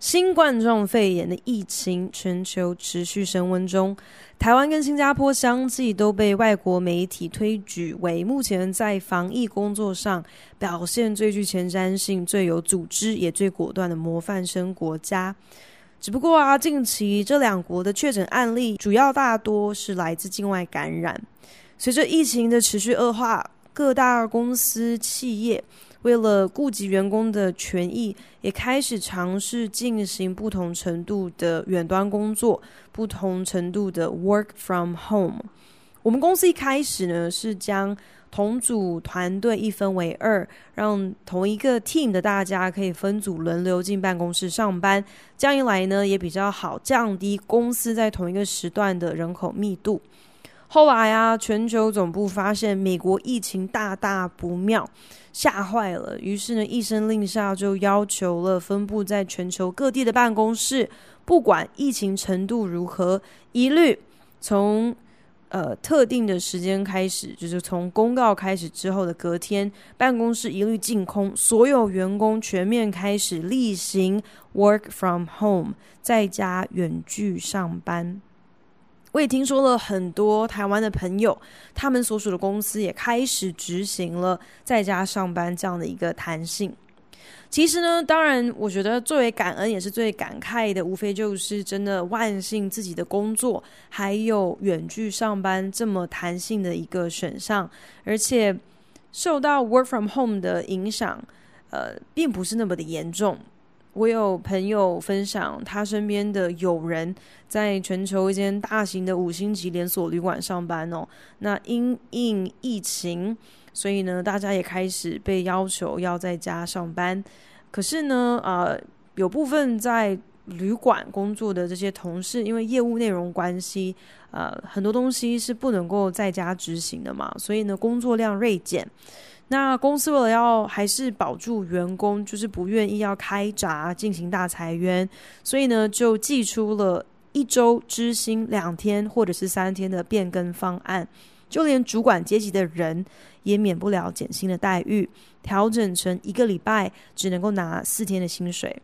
新冠状肺炎的疫情全球持续升温中，台湾跟新加坡相继都被外国媒体推举为目前在防疫工作上表现最具前瞻性、最有组织也最果断的模范生国家。只不过啊，近期这两国的确诊案例主要大多是来自境外感染。随着疫情的持续恶化，各大公司企业，为了顾及员工的权益，也开始尝试进行不同程度的远端工作，不同程度的 work from home。我们公司一开始呢，是将同组团队一分为二，让同一个 team 的大家可以分组轮流进办公室上班。这样一来呢，也比较好降低公司在同一个时段的人口密度。后来啊，全球总部发现美国疫情大大不妙。吓坏了，于是呢，一声令下就要求了分布在全球各地的办公室，不管疫情程度如何，一律从呃特定的时间开始，就是从公告开始之后的隔天，办公室一律净空，所有员工全面开始例行 work from home，在家远距上班。我也听说了很多台湾的朋友，他们所属的公司也开始执行了在家上班这样的一个弹性。其实呢，当然，我觉得最为感恩也是最感慨的，无非就是真的万幸自己的工作还有远距上班这么弹性的一个选项，而且受到 work from home 的影响，呃，并不是那么的严重。我有朋友分享，他身边的友人在全球一间大型的五星级连锁旅馆上班哦。那因应疫情，所以呢，大家也开始被要求要在家上班。可是呢，呃，有部分在旅馆工作的这些同事，因为业务内容关系，呃，很多东西是不能够在家执行的嘛，所以呢，工作量锐减。那公司为了要还是保住员工，就是不愿意要开闸进行大裁员，所以呢，就寄出了一周支薪两天或者是三天的变更方案，就连主管阶级的人也免不了减薪的待遇，调整成一个礼拜只能够拿四天的薪水。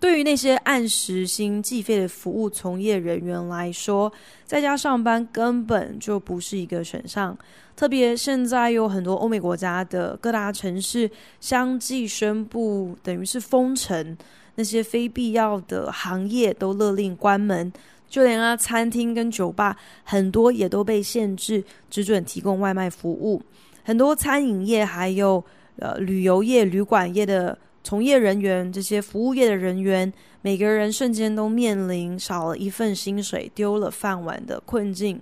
对于那些按时薪计费的服务从业人员来说，在家上班根本就不是一个选项。特别现在有很多欧美国家的各大城市相继宣布，等于是封城，那些非必要的行业都勒令关门，就连啊餐厅跟酒吧很多也都被限制，只准提供外卖服务。很多餐饮业还有呃旅游业、旅馆业的。从业人员，这些服务业的人员，每个人瞬间都面临少了一份薪水、丢了饭碗的困境。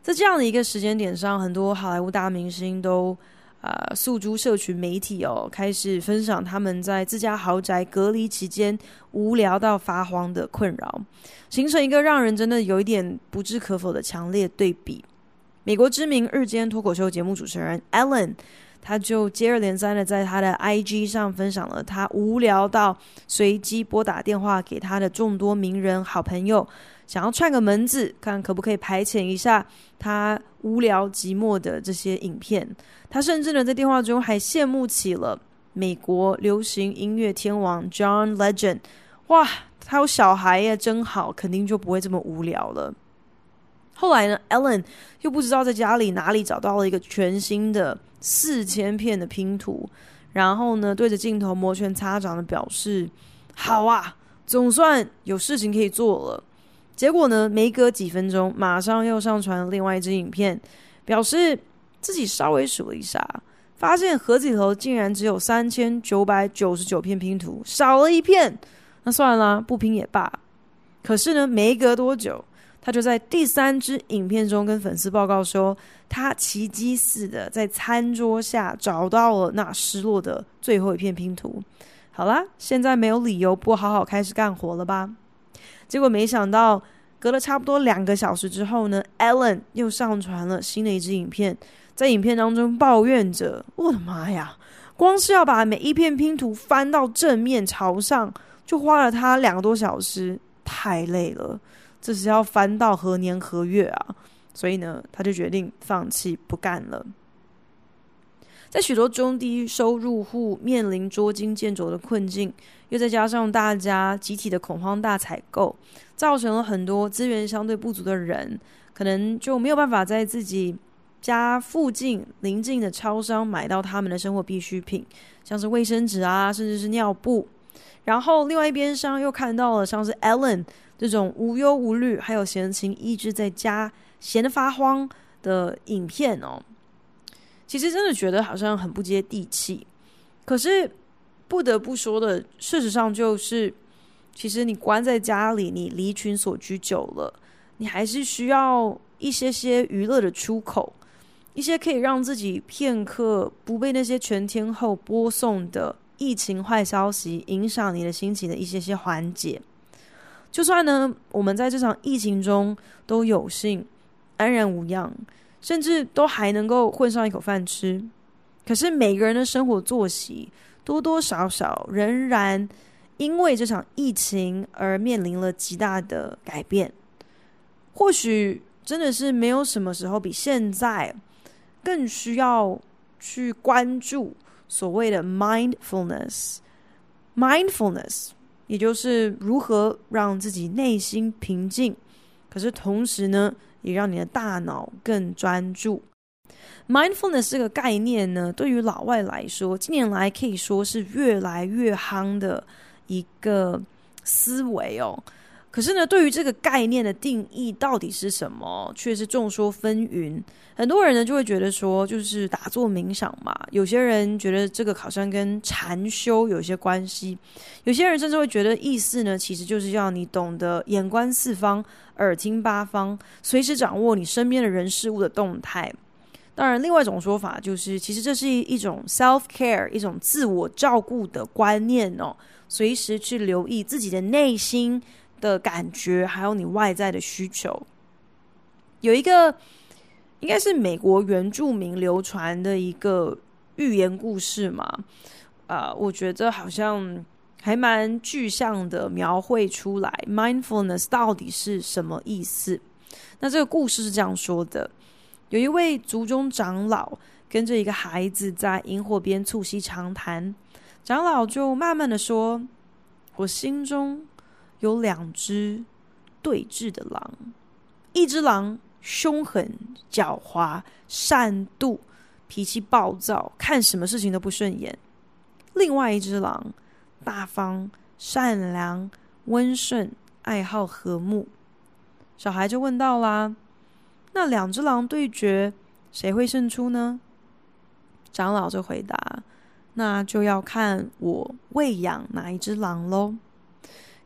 在这样的一个时间点上，很多好莱坞大明星都啊诉诸社群媒体哦，开始分享他们在自家豪宅隔离期间无聊到发慌的困扰，形成一个让人真的有一点不置可否的强烈对比。美国知名日间脱口秀节目主持人 Ellen。他就接二连三的在他的 IG 上分享了他无聊到随机拨打电话给他的众多名人好朋友，想要串个门子，看可不可以排遣一下他无聊寂寞的这些影片。他甚至呢在电话中还羡慕起了美国流行音乐天王 John Legend，哇，他有小孩呀，真好，肯定就不会这么无聊了。后来呢，Ellen 又不知道在家里哪里找到了一个全新的。四千片的拼图，然后呢，对着镜头摩拳擦掌的表示：“好啊，总算有事情可以做了。”结果呢，没隔几分钟，马上又上传了另外一支影片，表示自己稍微数了一下，发现盒子里头竟然只有三千九百九十九片拼图，少了一片。那算了，不拼也罢。可是呢，没隔多久。他就在第三支影片中跟粉丝报告说，他奇迹似的在餐桌下找到了那失落的最后一片拼图。好啦，现在没有理由不好好开始干活了吧？结果没想到，隔了差不多两个小时之后呢，Ellen 又上传了新的一支影片，在影片当中抱怨着：“我的妈呀，光是要把每一片拼图翻到正面朝上，就花了他两个多小时，太累了。这是要翻到何年何月啊？”所以呢，他就决定放弃不干了。在许多中低收入户面临捉襟见肘的困境，又再加上大家集体的恐慌大采购，造成了很多资源相对不足的人，可能就没有办法在自己家附近邻近的超商买到他们的生活必需品，像是卫生纸啊，甚至是尿布。然后另外一边商又看到了像是 Ellen 这种无忧无虑，还有闲情逸致在家闲得发慌的影片哦。其实真的觉得好像很不接地气，可是不得不说的，事实上就是，其实你关在家里，你离群所居久了，你还是需要一些些娱乐的出口，一些可以让自己片刻不被那些全天候播送的疫情坏消息影响你的心情的一些些缓解。就算呢，我们在这场疫情中都有幸安然无恙。甚至都还能够混上一口饭吃，可是每个人的生活作息多多少少仍然因为这场疫情而面临了极大的改变。或许真的是没有什么时候比现在更需要去关注所谓的 mindfulness。mindfulness，也就是如何让自己内心平静，可是同时呢，也让你的大脑更专注。Mindfulness 这个概念呢，对于老外来说，近年来可以说是越来越夯的一个思维哦。可是呢，对于这个概念的定义到底是什么，却是众说纷纭。很多人呢就会觉得说，就是打坐冥想嘛。有些人觉得这个好像跟禅修有些关系。有些人甚至会觉得意思呢，其实就是要你懂得眼观四方、耳听八方，随时掌握你身边的人事物的动态。当然，另外一种说法就是，其实这是一种 self care，一种自我照顾的观念哦。随时去留意自己的内心。的感觉，还有你外在的需求，有一个应该是美国原住民流传的一个寓言故事嘛，啊、呃，我觉得好像还蛮具象的描绘出来 mindfulness 到底是什么意思。那这个故事是这样说的：有一位族中长老跟着一个孩子在萤火边促膝长谈，长老就慢慢的说：“我心中。”有两只对峙的狼，一只狼凶狠、狡猾、善妒、脾气暴躁，看什么事情都不顺眼；另外一只狼大方、善良、温顺、爱好和睦。小孩就问到啦：“那两只狼对决，谁会胜出呢？”长老就回答：“那就要看我喂养哪一只狼喽。”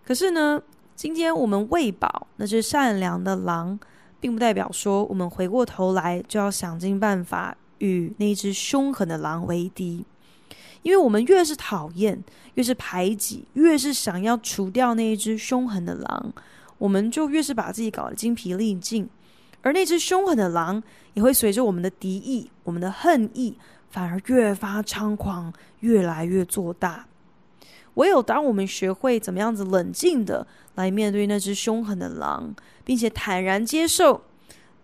可是呢，今天我们喂饱那只善良的狼，并不代表说我们回过头来就要想尽办法与那只凶狠的狼为敌。因为我们越是讨厌，越是排挤，越是想要除掉那一只凶狠的狼，我们就越是把自己搞得精疲力尽。而那只凶狠的狼也会随着我们的敌意、我们的恨意，反而越发猖狂，越来越做大。唯有当我们学会怎么样子冷静的来面对那只凶狠的狼，并且坦然接受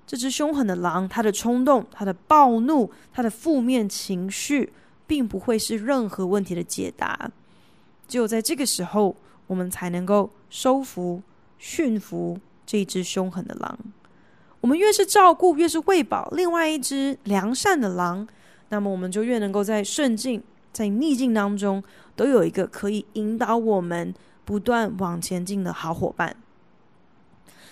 这只凶狠的狼，它的冲动、它的暴怒、它的负面情绪，并不会是任何问题的解答。只有在这个时候，我们才能够收服、驯服这只凶狠的狼。我们越是照顾，越是喂饱另外一只良善的狼，那么我们就越能够在顺境、在逆境当中。都有一个可以引导我们不断往前进的好伙伴，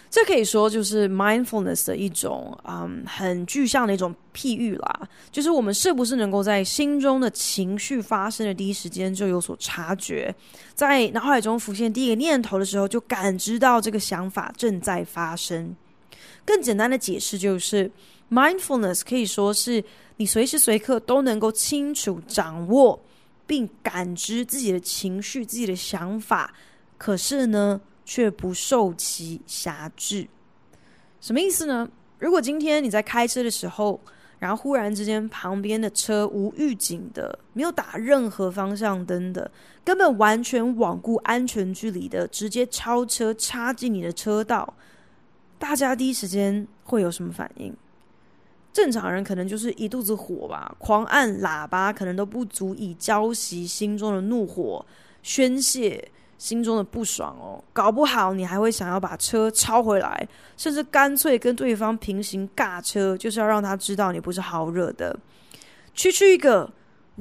这可以说就是 mindfulness 的一种，嗯，很具象的一种譬喻啦。就是我们是不是能够在心中的情绪发生的第一时间就有所察觉，在脑海中浮现第一个念头的时候，就感知到这个想法正在发生。更简单的解释就是，mindfulness 可以说是你随时随刻都能够清楚掌握。并感知自己的情绪、自己的想法，可是呢，却不受其辖制。什么意思呢？如果今天你在开车的时候，然后忽然之间旁边的车无预警的，没有打任何方向灯的，根本完全罔顾安全距离的，直接超车插进你的车道，大家第一时间会有什么反应？正常人可能就是一肚子火吧，狂按喇叭，可能都不足以浇熄心中的怒火，宣泄。心中的不爽哦，搞不好你还会想要把车超回来，甚至干脆跟对方平行尬车，就是要让他知道你不是好惹的。区区一个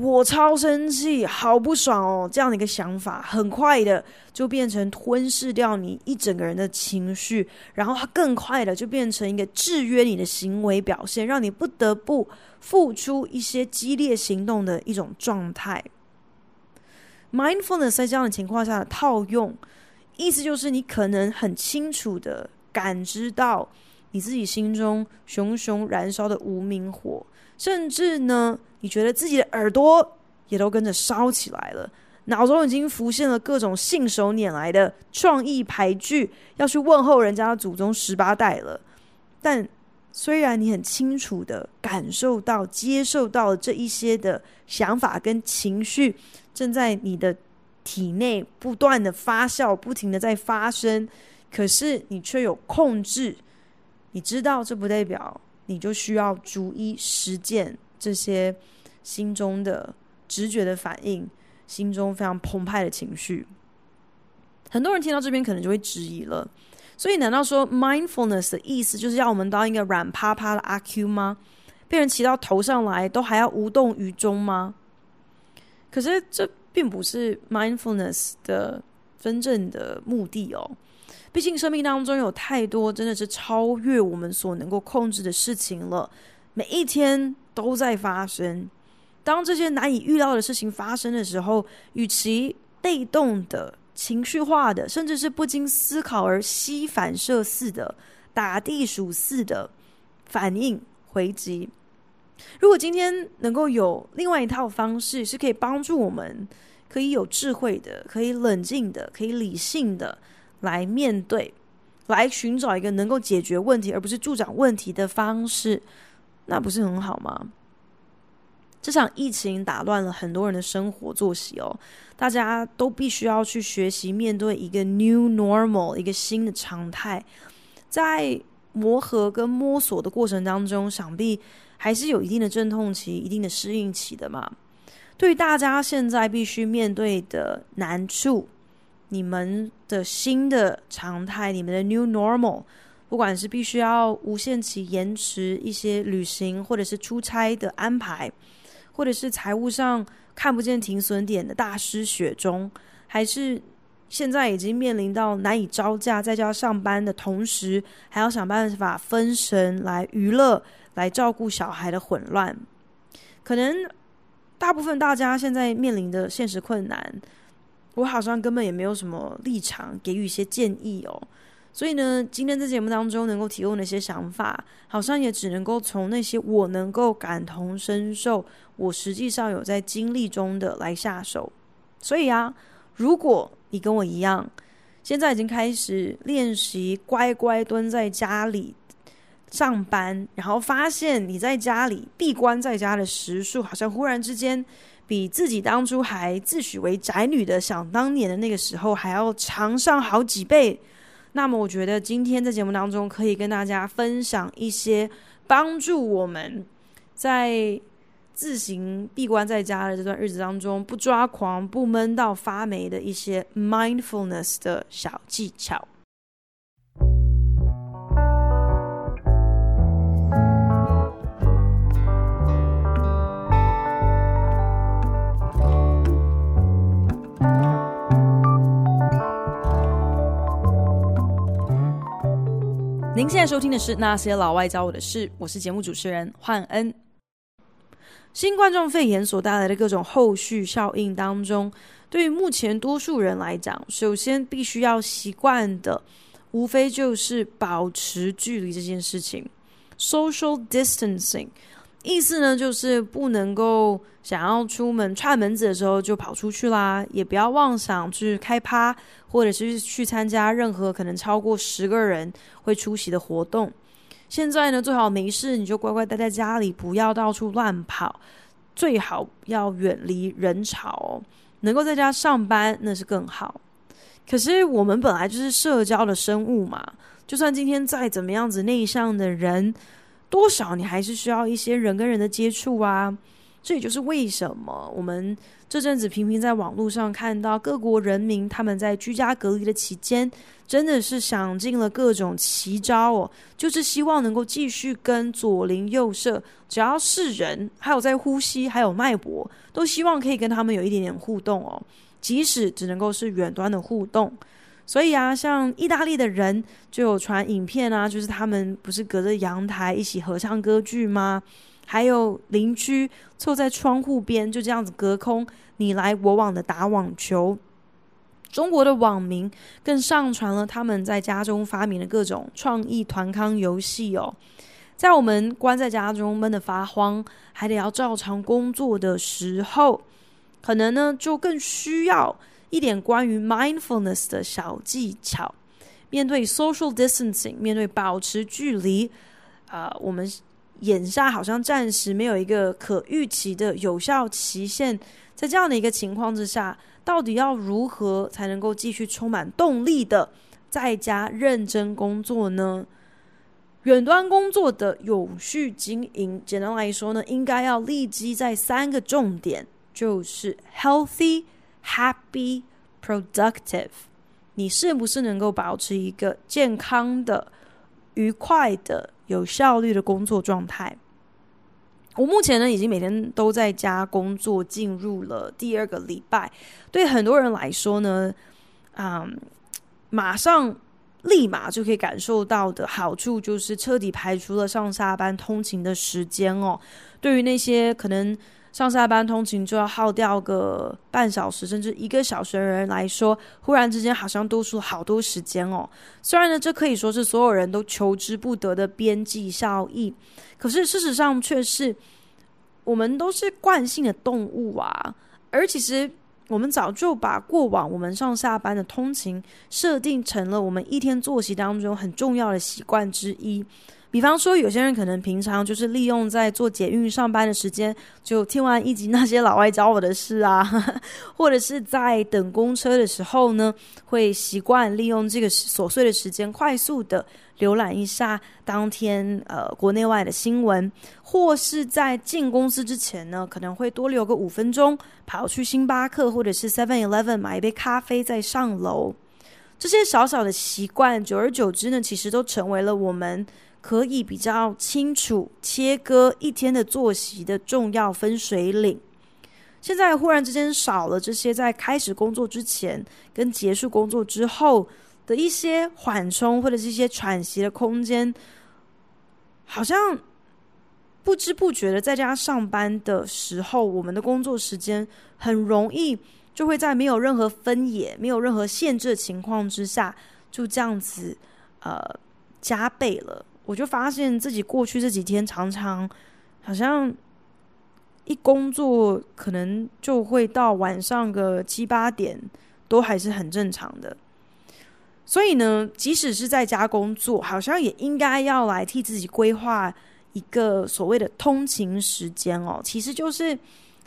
我超生气，好不爽哦，这样的一个想法，很快的就变成吞噬掉你一整个人的情绪，然后它更快的就变成一个制约你的行为表现，让你不得不付出一些激烈行动的一种状态。Mindfulness 在这样的情况下的套用，意思就是你可能很清楚的感知到你自己心中熊熊燃烧的无名火，甚至呢，你觉得自己的耳朵也都跟着烧起来了，脑中已经浮现了各种信手拈来的创意俳句，要去问候人家的祖宗十八代了。但虽然你很清楚的感受到、接受到了这一些的想法跟情绪。正在你的体内不断的发酵，不停的在发生，可是你却有控制。你知道，这不代表你就需要逐一实践这些心中的直觉的反应，心中非常澎湃的情绪。很多人听到这边可能就会质疑了，所以难道说 mindfulness 的意思就是要我们当一个软趴趴的阿 Q 吗？被人骑到头上来都还要无动于衷吗？可是这并不是 mindfulness 的真正的目的哦。毕竟生命当中有太多真的是超越我们所能够控制的事情了，每一天都在发生。当这些难以预料的事情发生的时候，与其被动的、情绪化的，甚至是不经思考而膝反射似的、打地鼠似的反应回击。如果今天能够有另外一套方式，是可以帮助我们，可以有智慧的，可以冷静的，可以理性的来面对，来寻找一个能够解决问题而不是助长问题的方式，那不是很好吗？这场疫情打乱了很多人的生活作息哦，大家都必须要去学习面对一个 new normal，一个新的常态，在磨合跟摸索的过程当中，想必。还是有一定的阵痛期、一定的适应期的嘛。对于大家现在必须面对的难处，你们的新的常态，你们的 new normal，不管是必须要无限期延迟一些旅行，或者是出差的安排，或者是财务上看不见停损点的大失血中，还是现在已经面临到难以招架，在家上班的同时，还要想办法分神来娱乐。来照顾小孩的混乱，可能大部分大家现在面临的现实困难，我好像根本也没有什么立场给予一些建议哦。所以呢，今天在节目当中能够提供的一些想法，好像也只能够从那些我能够感同身受、我实际上有在经历中的来下手。所以啊，如果你跟我一样，现在已经开始练习乖乖蹲在家里。上班，然后发现你在家里闭关在家的时数，好像忽然之间比自己当初还自诩为宅女的想当年的那个时候还要长上好几倍。那么，我觉得今天在节目当中可以跟大家分享一些帮助我们在自行闭关在家的这段日子当中，不抓狂、不闷到发霉的一些 mindfulness 的小技巧。您现在收听的是《那些老外教我的事》，我是节目主持人焕恩。新冠状肺炎所带来的各种后续效应当中，对于目前多数人来讲，首先必须要习惯的，无非就是保持距离这件事情 （social distancing）。意思呢，就是不能够想要出门串门子的时候就跑出去啦，也不要妄想去开趴，或者是去参加任何可能超过十个人会出席的活动。现在呢，最好没事你就乖乖待在家里，不要到处乱跑，最好要远离人潮。能够在家上班那是更好。可是我们本来就是社交的生物嘛，就算今天再怎么样子内向的人。多少你还是需要一些人跟人的接触啊，这也就是为什么我们这阵子频频在网络上看到各国人民他们在居家隔离的期间，真的是想尽了各种奇招哦，就是希望能够继续跟左邻右舍，只要是人，还有在呼吸，还有脉搏，都希望可以跟他们有一点点互动哦，即使只能够是远端的互动。所以啊，像意大利的人就有传影片啊，就是他们不是隔着阳台一起合唱歌剧吗？还有邻居凑在窗户边，就这样子隔空你来我往的打网球。中国的网民更上传了他们在家中发明的各种创意团康游戏哦。在我们关在家中闷得发慌，还得要照常工作的时候，可能呢就更需要。一点关于 mindfulness 的小技巧，面对 social distancing，面对保持距离，啊、我们眼下好像暂时没有一个可预期的有效期限，在这样的一个情况之下，到底要如何才能够继续充满动力的在家认真工作呢？远端工作的有序经营，简单来说呢，应该要立基在三个重点，就是 healthy。Happy, productive，你是不是能够保持一个健康的、愉快的、有效率的工作状态？我目前呢，已经每天都在家工作，进入了第二个礼拜。对很多人来说呢，嗯，马上、立马就可以感受到的好处，就是彻底排除了上下班通勤的时间哦。对于那些可能。上下班通勤就要耗掉个半小时甚至一个小时的人来说，忽然之间好像多出好多时间哦。虽然呢，这可以说是所有人都求之不得的边际效益，可是事实上却是我们都是惯性的动物啊。而其实我们早就把过往我们上下班的通勤设定成了我们一天作息当中很重要的习惯之一。比方说，有些人可能平常就是利用在做捷运上班的时间，就听完一集那些老外教我的事啊，或者是在等公车的时候呢，会习惯利用这个琐碎的时间，快速的浏览一下当天呃国内外的新闻，或是在进公司之前呢，可能会多留个五分钟，跑去星巴克或者是 Seven Eleven 买一杯咖啡再上楼。这些小小的习惯，久而久之呢，其实都成为了我们。可以比较清楚切割一天的作息的重要分水岭。现在忽然之间少了这些，在开始工作之前跟结束工作之后的一些缓冲或者是一些喘息的空间，好像不知不觉的在家上班的时候，我们的工作时间很容易就会在没有任何分野、没有任何限制的情况之下，就这样子呃加倍了。我就发现自己过去这几天常常好像一工作可能就会到晚上个七八点，都还是很正常的。所以呢，即使是在家工作，好像也应该要来替自己规划一个所谓的通勤时间哦。其实就是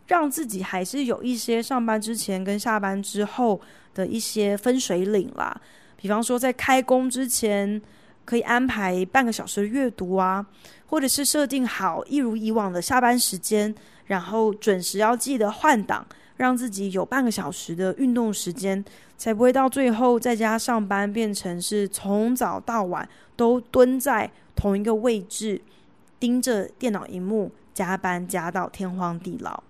让自己还是有一些上班之前跟下班之后的一些分水岭啦。比方说在开工之前。可以安排半个小时的阅读啊，或者是设定好一如以往的下班时间，然后准时要记得换档，让自己有半个小时的运动时间，才不会到最后在家上班变成是从早到晚都蹲在同一个位置，盯着电脑荧幕加班加到天荒地老。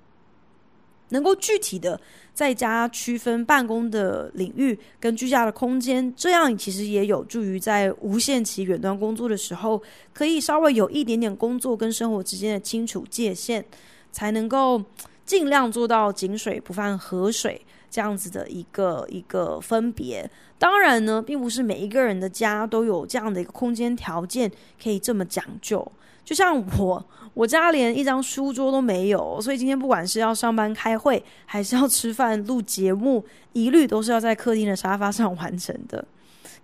能够具体的在家区分办公的领域跟居家的空间，这样其实也有助于在无限期远端工作的时候，可以稍微有一点点工作跟生活之间的清楚界限，才能够尽量做到井水不犯河水，这样子的一个一个分别。当然呢，并不是每一个人的家都有这样的一个空间条件可以这么讲究。就像我，我家连一张书桌都没有，所以今天不管是要上班开会，还是要吃饭录节目，一律都是要在客厅的沙发上完成的。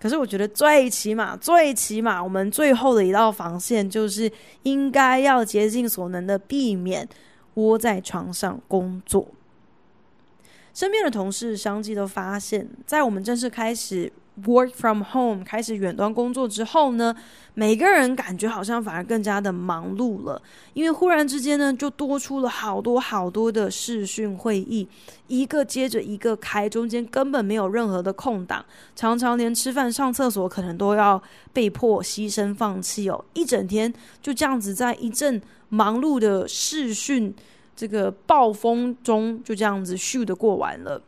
可是我觉得最起码，最起码，我们最后的一道防线就是应该要竭尽所能的避免窝在床上工作。身边的同事相继都发现，在我们正式开始 work from home 开始远端工作之后呢，每个人感觉好像反而更加的忙碌了，因为忽然之间呢，就多出了好多好多的视讯会议，一个接着一个开，中间根本没有任何的空档，常常连吃饭、上厕所可能都要被迫牺牲放弃哦，一整天就这样子在一阵忙碌的视讯。这个暴风中就这样子咻的过完了，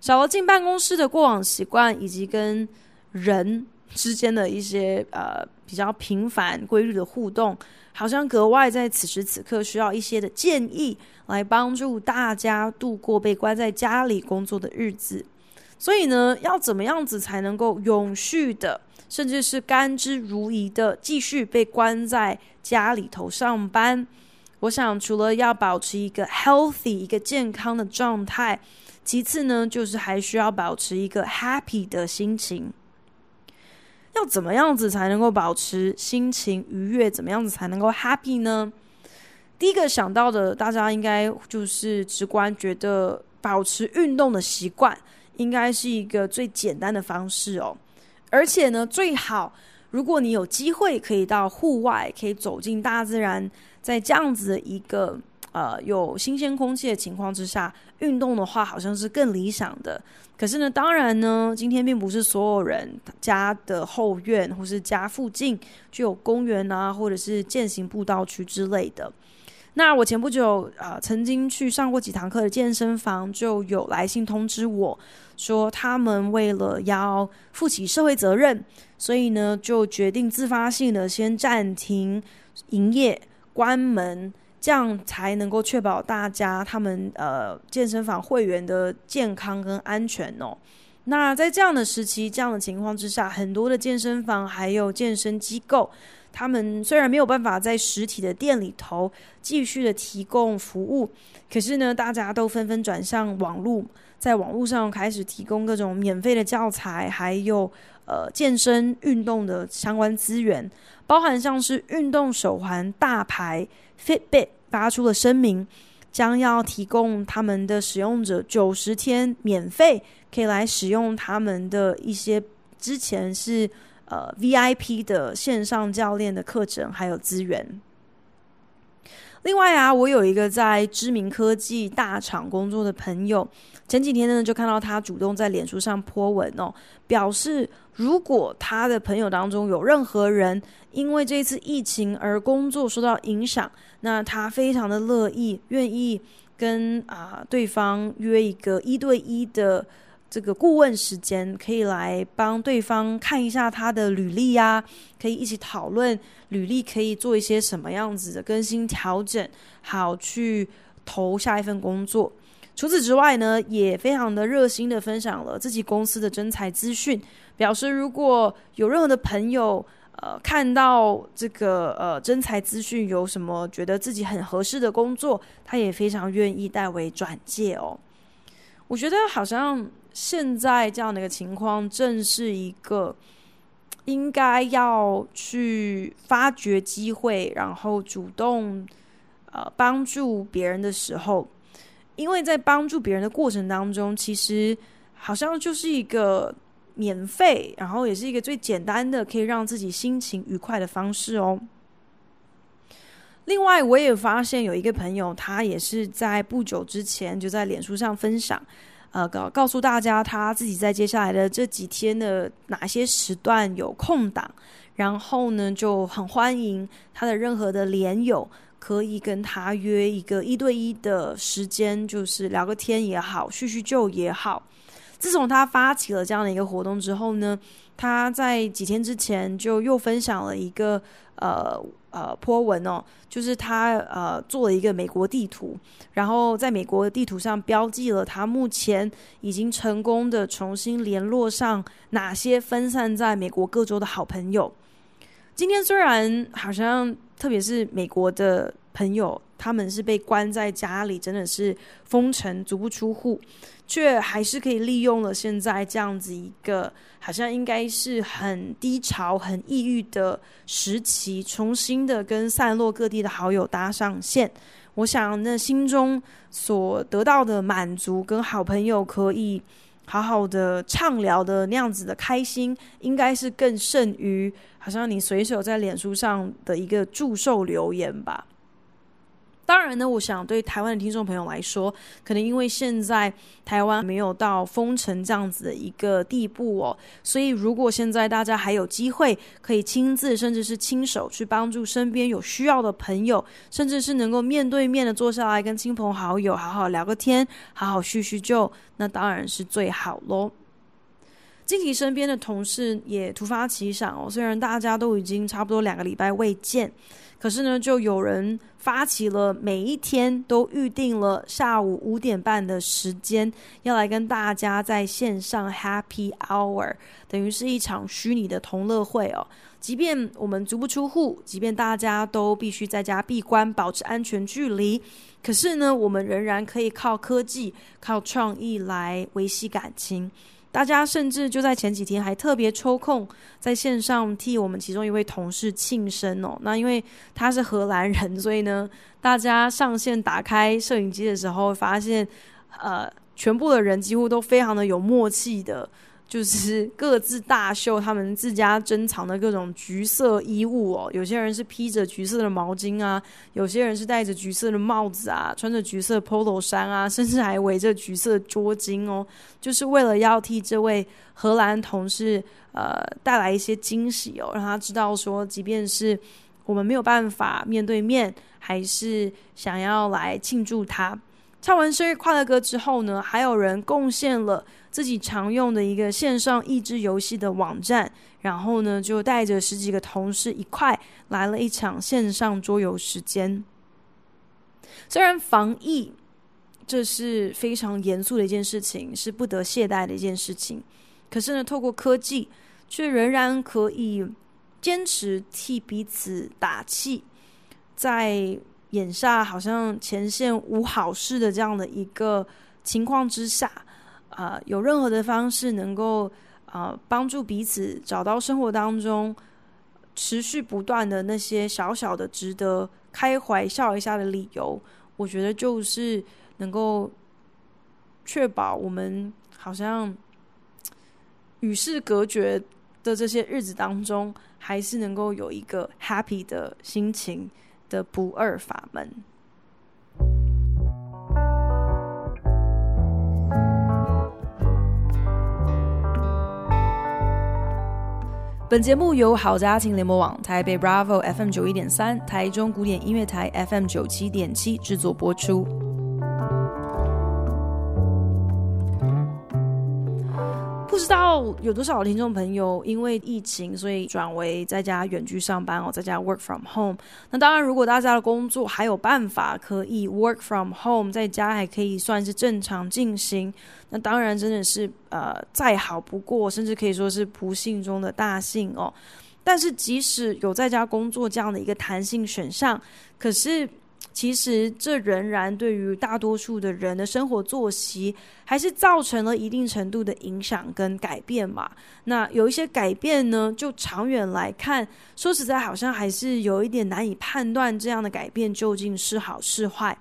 少了进办公室的过往习惯，以及跟人之间的一些呃比较频繁规律的互动，好像格外在此时此刻需要一些的建议来帮助大家度过被关在家里工作的日子。所以呢，要怎么样子才能够永续的，甚至是甘之如饴的继续被关在家里头上班？我想，除了要保持一个 healthy 一个健康的状态，其次呢，就是还需要保持一个 happy 的心情。要怎么样子才能够保持心情愉悦？怎么样子才能够 happy 呢？第一个想到的，大家应该就是直观觉得保持运动的习惯，应该是一个最简单的方式哦。而且呢，最好如果你有机会可以到户外，可以走进大自然。在这样子的一个呃有新鲜空气的情况之下，运动的话好像是更理想的。可是呢，当然呢，今天并不是所有人家的后院或是家附近就有公园啊，或者是健行步道区之类的。那我前不久啊、曾经去上过几堂课的健身房，就有来信通知我说，他们为了要负起社会责任，所以呢，就决定自发性的先暂停营业。关门，这样才能够确保大家他们呃健身房会员的健康跟安全哦。那在这样的时期、这样的情况之下，很多的健身房还有健身机构，他们虽然没有办法在实体的店里头继续的提供服务，可是呢，大家都纷纷转向网络，在网络上开始提供各种免费的教材，还有呃健身运动的相关资源。包含像是运动手环大牌 Fitbit 发出了声明，将要提供他们的使用者九十天免费，可以来使用他们的一些之前是呃 VIP 的线上教练的课程还有资源。另外啊，我有一个在知名科技大厂工作的朋友，前几天呢就看到他主动在脸书上泼文哦，表示如果他的朋友当中有任何人因为这次疫情而工作受到影响，那他非常的乐意愿意跟啊、对方约一个一对一的这个顾问时间，可以来帮对方看一下他的履历呀、可以一起讨论履历可以做一些什么样子的更新调整，好去投下一份工作。除此之外呢，也非常的热心的分享了自己公司的征才资讯，表示如果有任何的朋友。呃，看到这个呃真才资讯有什么觉得自己很合适的工作，他也非常愿意代为转介哦。我觉得好像现在这样的一个情况，正是一个应该要去发掘机会，然后主动呃帮助别人的时候，因为在帮助别人的过程当中，其实好像就是一个。免费，然后也是一个最简单的可以让自己心情愉快的方式哦。另外，我也发现有一个朋友，他也是在不久之前就在脸书上分享，呃，告告诉大家他自己在接下来的这几天的哪些时段有空档，然后呢就很欢迎他的任何的连友可以跟他约一个一对一的时间，就是聊个天也好，叙叙旧也好。自从他发起了这样的一个活动之后呢，他在几天之前就又分享了一个呃呃波文哦，就是他呃做了一个美国地图，然后在美国的地图上标记了他目前已经成功的重新联络上哪些分散在美国各州的好朋友。今天虽然好像特别是美国的朋友，他们是被关在家里，真的是封城，足不出户。却还是可以利用了现在这样子一个好像应该是很低潮、很抑郁的时期，重新的跟散落各地的好友搭上线。我想，那心中所得到的满足，跟好朋友可以好好的畅聊的那样子的开心，应该是更胜于好像你随手在脸书上的一个祝寿留言吧。当然呢，我想对台湾的听众朋友来说，可能因为现在台湾没有到封城这样子的一个地步哦，所以如果现在大家还有机会可以亲自甚至是亲手去帮助身边有需要的朋友，甚至是能够面对面的坐下来跟亲朋好友好好聊个天，好好叙叙旧，那当然是最好喽。静琪身边的同事也突发奇想哦，虽然大家都已经差不多两个礼拜未见。可是呢，就有人发起了每一天都预定了下午五点半的时间，要来跟大家在线上 Happy Hour，等于是一场虚拟的同乐会哦。即便我们足不出户，即便大家都必须在家闭关，保持安全距离，可是呢，我们仍然可以靠科技、靠创意来维系感情。大家甚至就在前几天还特别抽空在线上替我们其中一位同事庆生哦。那因为他是荷兰人，所以呢，大家上线打开摄影机的时候，发现呃，全部的人几乎都非常的有默契的。就是 各自大秀他们自家珍藏的各种橘色衣物哦，有些人是披着橘色的毛巾啊，有些人是戴着橘色的帽子啊，穿着橘色 polo 衫啊，甚至还围着橘色桌巾哦，就是为了要替这位荷兰同事呃带来一些惊喜哦，让他知道说，即便是我们没有办法面对面，还是想要来庆祝他。唱完生日快乐歌之后呢，还有人贡献了自己常用的一个线上益智游戏的网站，然后呢，就带着十几个同事一块来了一场线上桌游时间。虽然防疫这是非常严肃的一件事情，是不得懈怠的一件事情，可是呢，透过科技却仍然可以坚持替彼此打气，在。眼下好像前线无好事的这样的一个情况之下，啊、有任何的方式能够啊、帮助彼此找到生活当中持续不断的那些小小的值得开怀笑一下的理由，我觉得就是能够确保我们好像与世隔绝的这些日子当中，还是能够有一个 happy 的心情。的不二法门。本节目由好家庭联盟网、台北 Bravo FM 九一点三、台中古典音乐台 FM 九七点七制作播出。不知道有多少听众朋友因为疫情，所以转为在家远距上班哦，在家 work from home。那当然，如果大家的工作还有办法可以 work from home，在家还可以算是正常进行，那当然真的是呃再好不过，甚至可以说是不幸中的大幸哦。但是即使有在家工作这样的一个弹性选项，可是。其实，这仍然对于大多数的人的生活作息，还是造成了一定程度的影响跟改变嘛。那有一些改变呢，就长远来看，说实在，好像还是有一点难以判断这样的改变究竟是好是坏。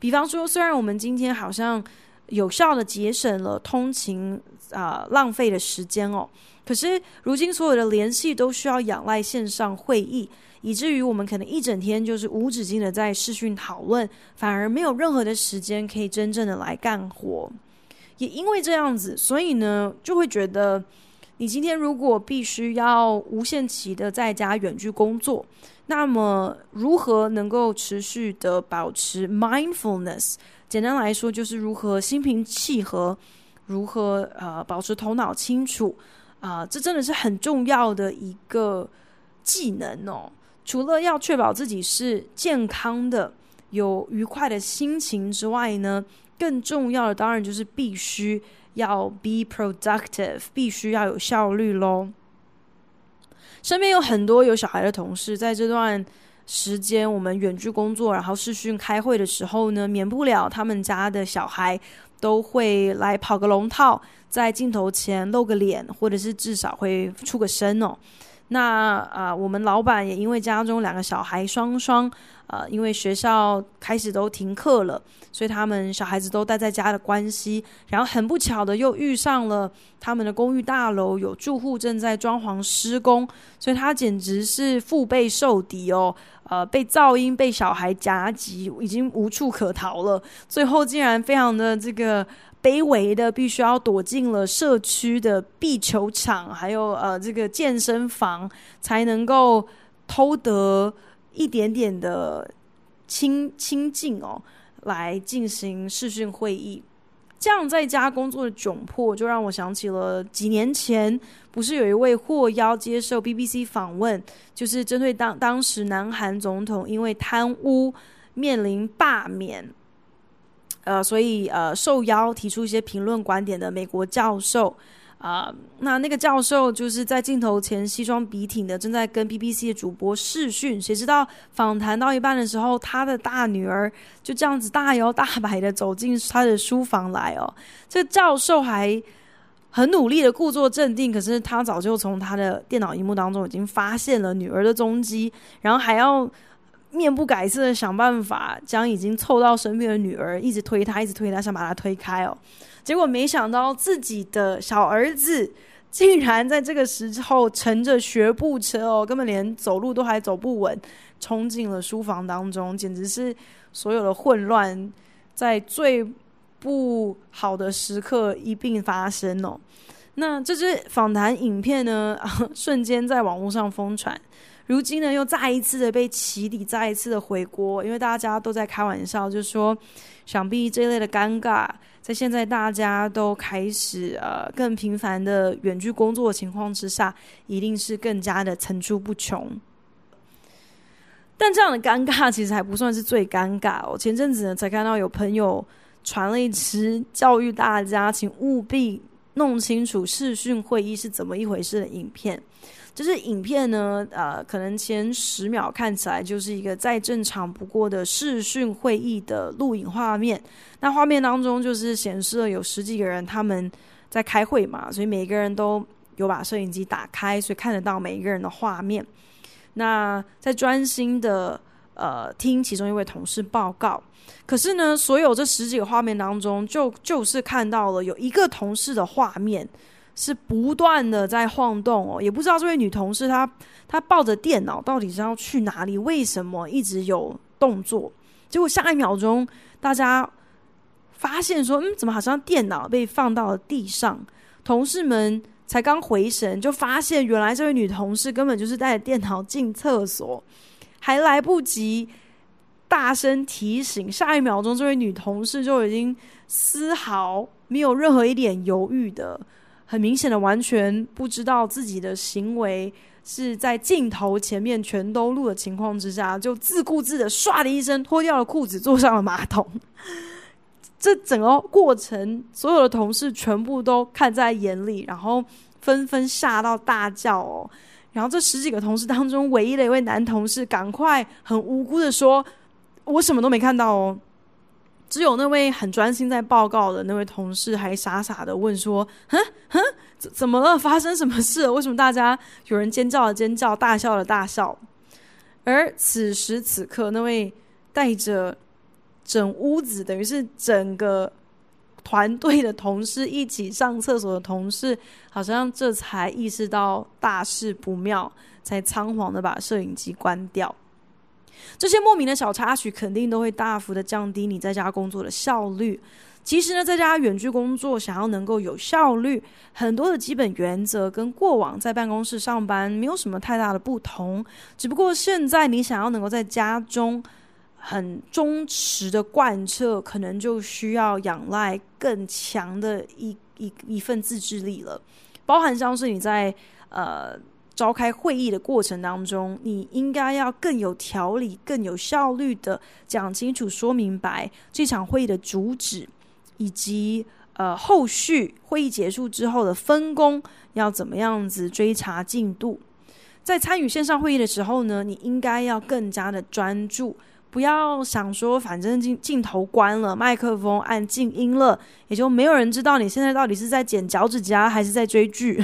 比方说，虽然我们今天好像有效的节省了通勤啊、浪费的时间哦，可是如今所有的联系都需要仰赖线上会议。以至于我们可能一整天就是无止境的在视讯讨论，反而没有任何的时间可以真正的来干活。也因为这样子，所以呢，就会觉得你今天如果必须要无限期的在家远距工作，那么如何能够持续的保持 mindfulness？简单来说，就是如何心平气和，如何呃保持头脑清楚啊，呃，这真的是很重要的一个技能哦。除了要确保自己是健康的、有愉快的心情之外呢，更重要的当然就是必须要 be productive，必须要有效率喽。身边有很多有小孩的同事，在这段时间我们远距工作，然后视讯开会的时候呢，免不了他们家的小孩都会来跑个龙套，在镜头前露个脸，或者是至少会出个声哦。那啊、我们老板也因为家中两个小孩双双，呃，因为学校开始都停课了，所以他们小孩子都待在家的关系，然后很不巧的又遇上了他们的公寓大楼有住户正在装潢施工，所以他简直是腹背受敌哦，呃，被噪音被小孩夹击，已经无处可逃了，最后竟然非常的这个。卑微的，必须要躲进了社区的壁球场，还有呃这个健身房，才能够偷得一点点的清清静哦，来进行视讯会议。这样在家工作的窘迫，就让我想起了几年前，不是有一位获邀接受 BBC 访问，就是针对当当时南韩总统因为贪污面临罢免。呃，所以呃，受邀提出一些评论观点的美国教授啊、那那个教授就是在镜头前西装笔挺的，正在跟 BBC 的主播视讯。谁知道访谈到一半的时候，他的大女儿就这样子大摇大摆的走进他的书房来哦。这教授还很努力的故作镇定，可是他早就从他的电脑荧幕当中已经发现了女儿的踪迹，然后还要。面不改色的想办法将已经凑到身边的女儿一直推她，一直推她，想把她推开哦。结果没想到自己的小儿子竟然在这个时候乘着学步车哦，根本连走路都还走不稳，冲进了书房当中，简直是所有的混乱在最不好的时刻一并发生哦。那这支访谈影片呢，瞬间在网络上疯传。如今呢，又再一次的被起底，再一次的回锅，因为大家都在开玩笑，就说，想必这类的尴尬，在现在大家都开始呃更频繁的远距工作的情况之下，一定是更加的层出不穷。但这样的尴尬其实还不算是最尴尬哦。前阵子呢，才看到有朋友传了一支教育大家，请务必弄清楚视讯会议是怎么一回事的影片。就是影片呢，呃，可能前十秒看起来就是一个再正常不过的视讯会议的录影画面。那画面当中就是显示了有十几个人他们在开会嘛，所以每个人都有把摄影机打开，所以看得到每一个人的画面。那在专心的呃听其中一位同事报告，可是呢，所有这十几个画面当中，就就是看到了有一个同事的画面。是不断的在晃动哦，也不知道这位女同事她她抱着电脑到底是要去哪里？为什么一直有动作？结果下一秒钟，大家发现说，嗯，怎么好像电脑被放到了地上？同事们才刚回神，就发现原来这位女同事根本就是带着电脑进厕所，还来不及大声提醒，下一秒钟这位女同事就已经丝毫没有任何一点犹豫的。很明显的，完全不知道自己的行为是在镜头前面全都录的情况之下，就自顾自的唰的一声脱掉了裤子，坐上了马桶。这整个过程，所有的同事全部都看在眼里，然后纷纷吓到大叫哦。然后这十几个同事当中，唯一的一位男同事，赶快很无辜的说：“我什么都没看到哦。”只有那位很专心在报告的那位同事，还傻傻的问说：“哼哼，怎怎么了？发生什么事了？为什么大家有人尖叫的尖叫，大笑的大笑？”而此时此刻，那位带着整屋子，等于是整个团队的同事一起上厕所的同事，好像这才意识到大事不妙，才仓皇的把摄影机关掉。这些莫名的小插曲，肯定都会大幅的降低你在家工作的效率。其实呢，在家远距工作，想要能够有效率，很多的基本原则跟过往在办公室上班没有什么太大的不同。只不过现在你想要能够在家中很忠实的贯彻，可能就需要仰赖更强的一一一份自制力了。包含像是你在呃。召开会议的过程当中，你应该要更有条理、更有效率的讲清楚、说明白这场会议的主旨，以及呃后续会议结束之后的分工要怎么样子追查进度。在参与线上会议的时候呢，你应该要更加的专注，不要想说反正镜镜头关了，麦克风按静音了，也就没有人知道你现在到底是在剪脚趾甲还是在追剧。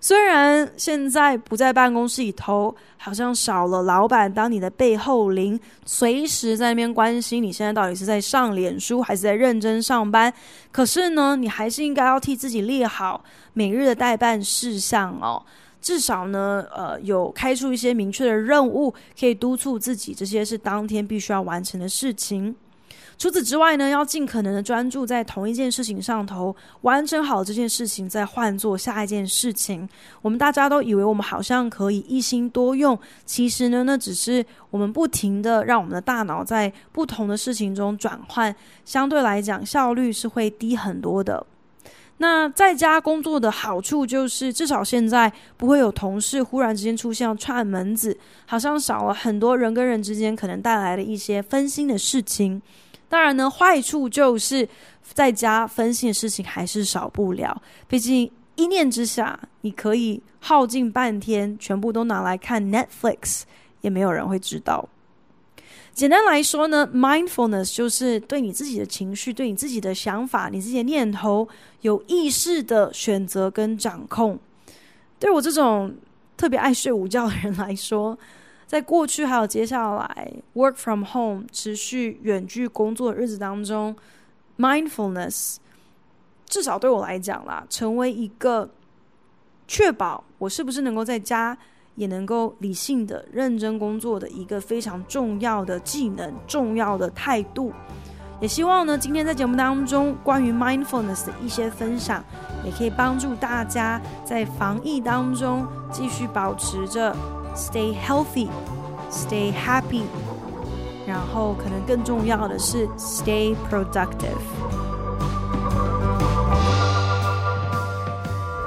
虽然现在不在办公室里头，好像少了老板当你的背后灵，随时在那边关心你现在到底是在上脸书还是在认真上班，可是呢，你还是应该要替自己列好每日的待办事项哦。至少呢，呃，有开出一些明确的任务，可以督促自己，这些是当天必须要完成的事情。除此之外呢，要尽可能的专注在同一件事情上头，完成好这件事情，再换做下一件事情。我们大家都以为我们好像可以一心多用，其实呢，那只是我们不停的让我们的大脑在不同的事情中转换，相对来讲效率是会低很多的。那在家工作的好处就是，至少现在不会有同事忽然之间出现串门子，好像少了很多人跟人之间可能带来的一些分心的事情。当然呢，坏处就是在家分心的事情还是少不了。毕竟一念之下，你可以耗尽半天，全部都拿来看 Netflix，也没有人会知道。简单来说呢，mindfulness 就是对你自己的情绪、对你自己的想法、你自己的念头有意识的选择跟掌控。对我这种特别爱睡午觉的人来说，在过去还有接下来 work from home 持续远距工作的日子当中，mindfulness 至少对我来讲啦，成为一个确保我是不是能够在家。也能够理性的、认真工作的一个非常重要的技能、重要的态度。也希望呢，今天在节目当中关于 mindfulness 的一些分享，也可以帮助大家在防疫当中继续保持着 stay healthy、stay happy，然后可能更重要的是 stay productive。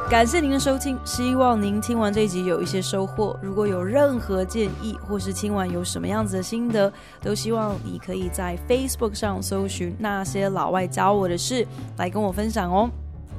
感谢您的收听，希望您听完这一集有一些收获。如果有任何建议，或是听完有什么样子的心得，都希望你可以在 Facebook 上搜寻那些老外教我的事，来跟我分享哦。